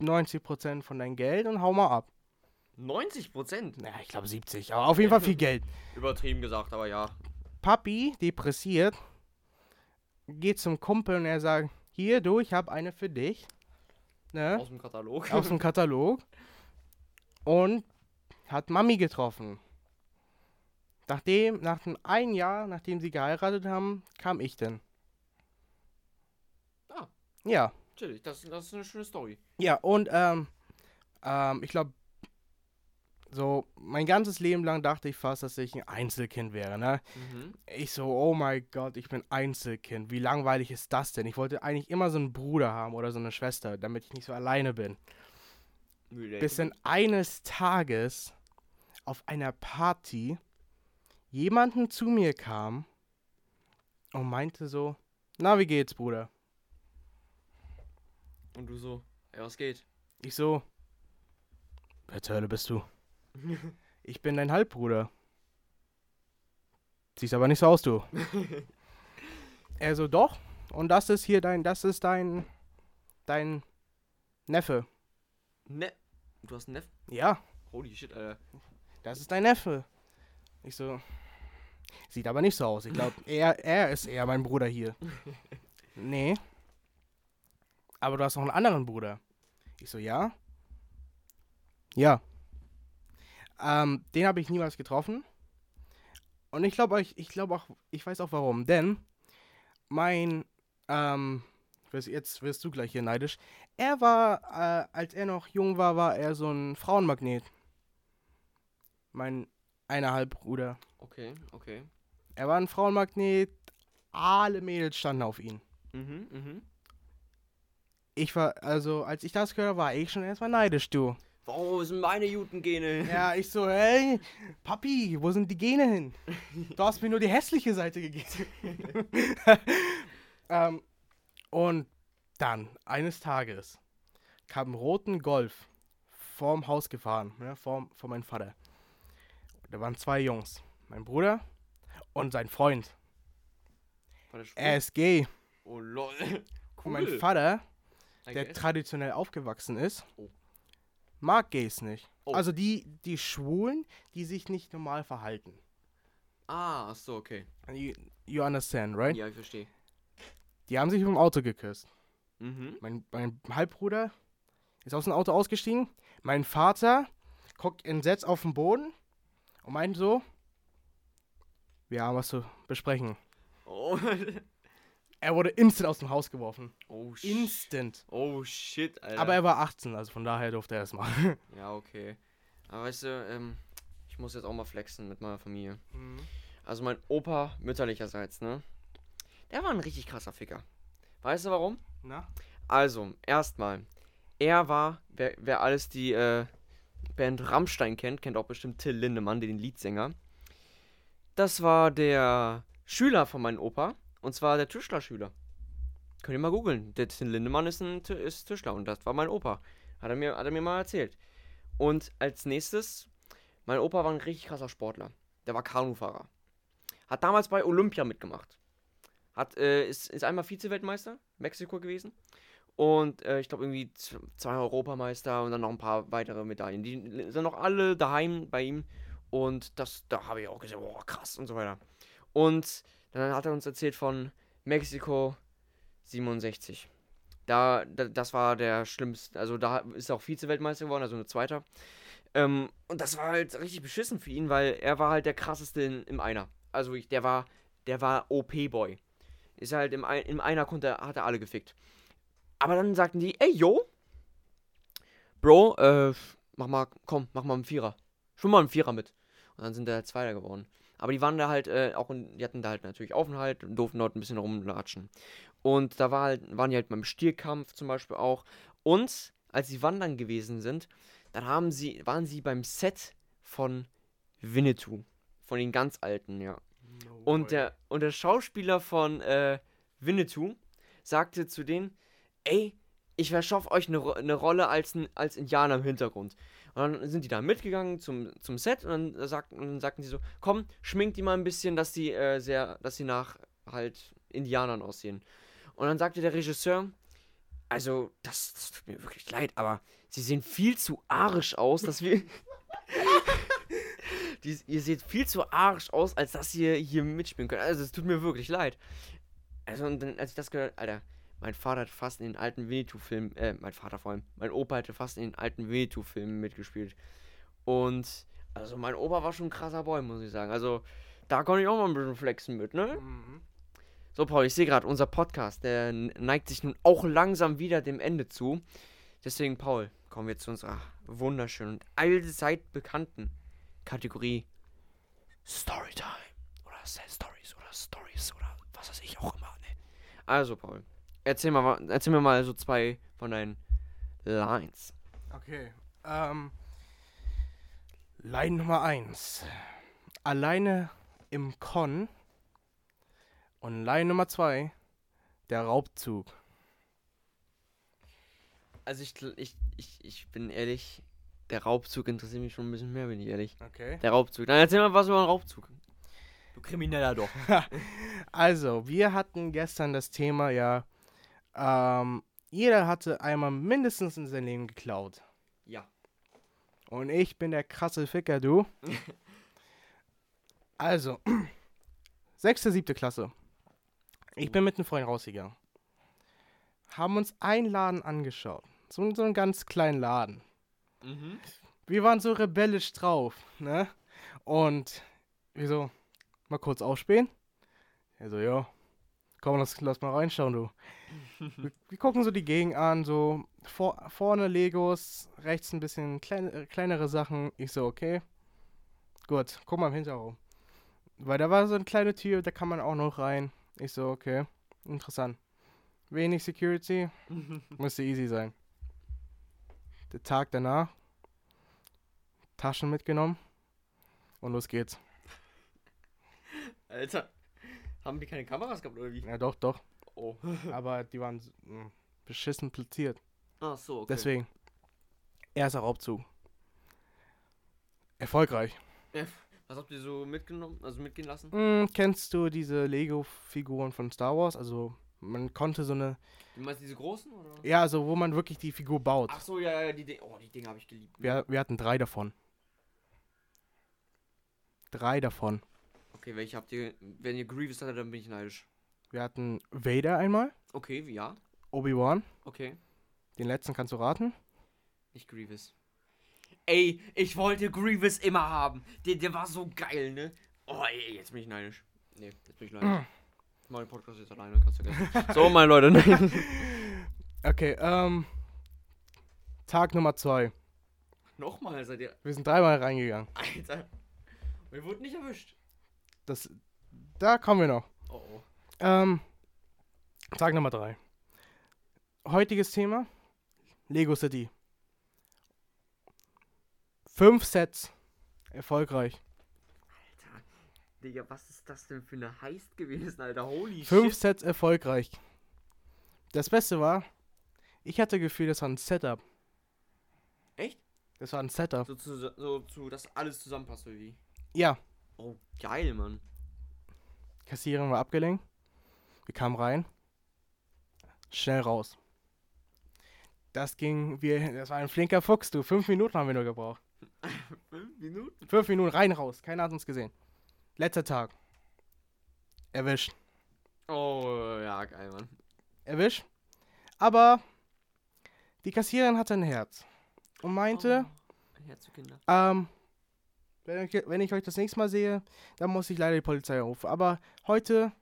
90% von deinem Geld und hau mal ab. 90 Prozent? Na, ich glaube 70, aber auf jeden Fall viel Geld. Übertrieben gesagt, aber ja. Papi, depressiert, geht zum Kumpel und er sagt, hier, du, ich habe eine für dich. Ne? Aus dem Katalog. Aus dem Katalog. Und hat Mami getroffen. Nachdem, nach dem ein Jahr, nachdem sie geheiratet haben, kam ich denn. Ja. Natürlich, das, das ist eine schöne Story. Ja, und ähm, ähm, ich glaube, so mein ganzes Leben lang dachte ich fast, dass ich ein Einzelkind wäre, ne? Mhm. Ich so, oh mein Gott, ich bin Einzelkind. Wie langweilig ist das denn? Ich wollte eigentlich immer so einen Bruder haben oder so eine Schwester, damit ich nicht so alleine bin. Bis dann eines Tages auf einer Party jemanden zu mir kam und meinte so, na, wie geht's, Bruder? Und du so, ja, was geht? Ich so, wer zur Hölle bist du? Ich bin dein Halbbruder. Siehst aber nicht so aus, du. er so, doch. Und das ist hier dein, das ist dein, dein Neffe. Ne. Du hast einen Neffen? Ja, Holy shit, Alter. das ist dein Neffe. Ich so, sieht aber nicht so aus. Ich glaube, er, er ist eher mein Bruder hier. Nee. Aber du hast noch einen anderen Bruder. Ich so, ja. Ja. Ähm, den habe ich niemals getroffen. Und ich glaube ich, ich glaube auch, ich weiß auch warum. Denn mein, ähm, jetzt wirst du gleich hier neidisch. Er war, äh, als er noch jung war, war er so ein Frauenmagnet. Mein eineinhalb Bruder. Okay, okay. Er war ein Frauenmagnet. Alle Mädels standen auf ihn. Mhm, mhm. Ich war, also, als ich das gehört habe, war ich schon erstmal neidisch, du. Wo sind meine Jutengene? Ja, ich so, hey, Papi, wo sind die Gene hin? Du hast mir nur die hässliche Seite gegeben. ähm, und dann, eines Tages, kam ein roten Golf vorm Haus gefahren, ne, vor, vor meinem Vater. Da waren zwei Jungs, mein Bruder und sein Freund. Er ist gay. Oh lol. Und mein Cool. Vater, I der guess. traditionell aufgewachsen ist, Oh. mag Gays nicht. Oh. Also die, die Schwulen, die sich nicht normal verhalten. Ah, so, okay. You, you understand, right? Ja, ich verstehe. Die haben sich im Auto geküsst. Mhm. Mein, mein Halbbruder ist aus dem Auto ausgestiegen. Mein Vater guckt entsetzt auf den Boden und meint so, wir haben was zu besprechen. Oh, Er wurde instant aus dem Haus geworfen. oh, shit. Instant. Oh shit, Alter. Aber er war 18, also von daher durfte er es machen. Ja, okay. Aber weißt du, ähm, ich muss jetzt auch mal flexen mit meiner Familie. Also mein Opa mütterlicherseits, ne? Der war ein richtig krasser Ficker. Weißt du warum? Na? Also, erstmal, er war, wer, wer alles die äh, Band Rammstein kennt, kennt auch bestimmt Till Lindemann, den Leadsänger. Das war der Schüler von meinem Opa, und zwar der Tischlerschüler. Könnt ihr mal googeln. Der Till Lindemann ist ein ist Tischler und das war mein Opa. Hat er mir, hat er mir mal erzählt. Und als nächstes, mein Opa war ein richtig krasser Sportler. Der war Kanufahrer. Hat damals bei Olympia mitgemacht. Hat, äh, ist, ist einmal Vize-Weltmeister, Mexiko gewesen. Und äh, ich glaube irgendwie zwei Europameister und dann noch ein paar weitere Medaillen. Die sind noch alle daheim bei ihm. Und das, da habe ich auch gesehen, boah, krass und so weiter. Und dann hat er uns erzählt von Mexiko 67. Da, da, das war der schlimmste, also da ist er auch Vize-Weltmeister geworden, also ein zweiter. Ähm, und das war halt richtig beschissen für ihn, weil er war halt der krasseste in, im Einer. Also ich, der war, der war OP-Boy. Ist halt im, im Einer konnte, er- hat er alle gefickt. Aber dann sagten die, ey, yo, Bro, äh, mach mal, komm, mach mal einen Vierer. Schon mal einen Vierer mit. Und dann sind der Zweiter geworden. Aber die waren da halt, äh, auch, in, die hatten da halt natürlich Aufenthalt und durften dort ein bisschen rumlatschen. Und da war halt, waren die halt beim Stierkampf zum Beispiel auch. Und als sie wandern gewesen sind, dann haben sie, waren sie beim Set von Winnetou. Von den ganz alten, ja. Und der, und der Schauspieler von äh, Winnetou sagte zu denen, ey, ich verschaffe euch eine, eine Rolle als, ein- als Indianer im Hintergrund. Und dann sind die da mitgegangen zum, zum Set und dann, sagten, und dann sagten sie so, komm, schminkt die mal ein bisschen, dass die äh, sehr, dass sie nach halt Indianern aussehen. Und dann sagte der Regisseur, also, das, das tut mir wirklich leid, aber sie sehen viel zu arisch aus, dass wir. Dies, ihr seht viel zu arsch aus, als dass ihr hier mitspielen könnt. Also, es tut mir wirklich leid. Also, und dann, als ich das gehört Alter, mein Vater hat fast in den alten Winnetou-Filmen, äh, mein Vater vor allem, mein Opa hatte fast in den alten Winnetou-Filmen mitgespielt. Und, also, mein Opa war schon ein krasser Boy, muss ich sagen. Also, da konnte ich auch mal ein bisschen flexen mit, ne? Mhm. So, Paul, ich sehe gerade, unser Podcast, der neigt sich nun auch langsam wieder dem Ende zu. Deswegen, Paul, kommen wir zu unserer wunderschönen und allzeit bekannten Kategorie Storytime. Oder Sad Stories oder Stories oder was weiß ich auch immer. Ne? Also, Paul, erzähl, mal, erzähl mir mal so zwei von deinen Lines. Okay. Ähm. Line Nummer 1. Alleine im Con. Und Line Nummer 2. Der Raubzug. Also, ich, ich, ich, ich bin ehrlich, der Raubzug interessiert mich schon ein bisschen mehr, bin ich ehrlich. Okay. Der Raubzug. Dann erzähl mal was über den Raubzug. Du Krimineller doch. Also, wir hatten gestern das Thema ja. Ähm, jeder hatte einmal mindestens in seinem Leben geklaut. Ja. Und ich bin der krasse Ficker, du. also, sechste, siebte Klasse. Ich bin mit einem Freund rausgegangen. Haben uns einen Laden angeschaut. So, so einen ganz kleinen Laden. Mhm. Wir waren so rebellisch drauf, ne? Und wir so, mal kurz aufspähen. Er so, ja. Komm, lass, lass mal reinschauen, du. wir, wir gucken so die Gegend an, so vor, vorne Legos, rechts ein bisschen klein, äh, kleinere Sachen. Ich so, okay. Gut, guck mal im Hinterraum. Weil da war so eine kleine Tür, da kann man auch noch rein. Ich so, okay. Interessant. Wenig Security, musste easy sein. Der Tag danach, Taschen mitgenommen und los geht's. Alter. Haben die keine Kameras gehabt oder wie? Ja, doch, doch. Oh. Aber die waren mh, beschissen platziert. Ach so, okay. Deswegen. Erster Raubzug. Erfolgreich. Was habt ihr so mitgenommen, also mitgehen lassen? Hm, kennst du diese Lego-Figuren von Star Wars? Also, man konnte so eine. Du meinst diese großen oder? Ja, also, wo man wirklich die Figur baut. Ach so, ja, ja, die. Oh, die Dinge habe ich geliebt. Wir, wir hatten drei davon. Drei davon. Okay, welche habt ihr? Wenn ihr Grievous hattet, dann bin ich neidisch. Wir hatten Vader einmal, Okay, wie- ja. Obi-Wan. Okay. Den letzten kannst du raten. Nicht Grievous. Ey, ich wollte Grievous immer haben. Der, der war so geil, ne? Oh, ey, jetzt bin ich neidisch. Nee, jetzt bin ich neidisch. Mach den Podcast jetzt alleine, kannst du vergessen. so, meine Leute, nein. Okay, ähm. Tag Nummer zwei. Nochmal seid ihr. Wir sind dreimal reingegangen. Alter. Wir wurden nicht erwischt. Das, da kommen wir noch. Oh, oh. Ähm, Tag Nummer drei. Heutiges Thema: Lego City. Fünf Sets. Erfolgreich. Alter. Digga, was ist das denn für eine Heist gewesen, Alter? Holy Fünf shit. Sets erfolgreich. Das Beste war, ich hatte Gefühl, das war ein Setup. Echt? Das war ein Setup. So, zu, so zu, dass alles zusammenpasst, oder wie? Ja, Oh, geil, Mann. Kassiererin war abgelenkt. Wir kamen rein. Schnell raus. Das ging, wir, das war ein flinker Fuchs, du. Fünf Minuten haben wir nur gebraucht. Fünf Minuten? Fünf Minuten rein, raus. Keiner hat uns gesehen. Letzter Tag. Erwischt. Oh, ja, geil, Mann. Erwischt. Aber die Kassiererin hatte ein Herz. Und meinte, Oh, ein Herz für Kinder. ähm, wenn ich, wenn ich euch das nächste Mal sehe, dann muss ich leider die Polizei rufen. Aber heute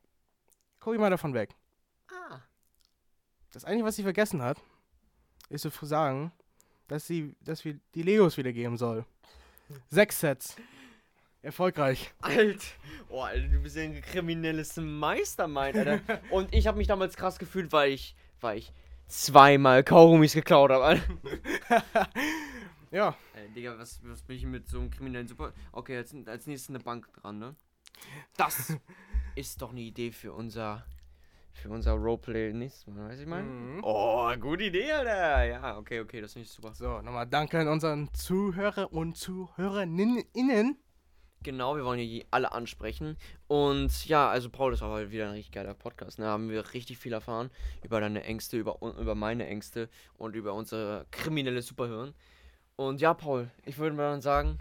gucke ich mal davon weg. Ah. Das Einzige, was sie vergessen hat, ist zu sagen, dass sie, dass wir die Legos wiedergeben soll. Sechs Sets. Erfolgreich. Alt. Oh, Alter, du bist ja ein kriminelles Meistermind, Alter. Und ich habe mich damals krass gefühlt, weil ich, weil ich zweimal Kaugummis geklaut habe. Ja. Ey, Digga, was, was bin ich mit so einem kriminellen Super... Okay, als, als nächstes eine Bank dran, ne? Das ist doch eine Idee für unser... Für unser Roleplay nächstes Mal, weißt du, ich meine? Mhm. Oh, gute Idee, Alter. Ja, okay, okay, das finde ich super. So, nochmal danke an unseren Zuhörer und Zuhörerinnen. Genau, wir wollen hier alle ansprechen. Und ja, also Paul, das war heute wieder ein richtig geiler Podcast. Da haben wir richtig viel erfahren über deine Ängste, über, über meine Ängste und über unsere kriminelle Superhirn. Und ja, Paul, ich würde mal dann sagen,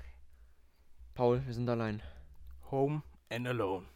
Paul, wir sind allein. Home and alone.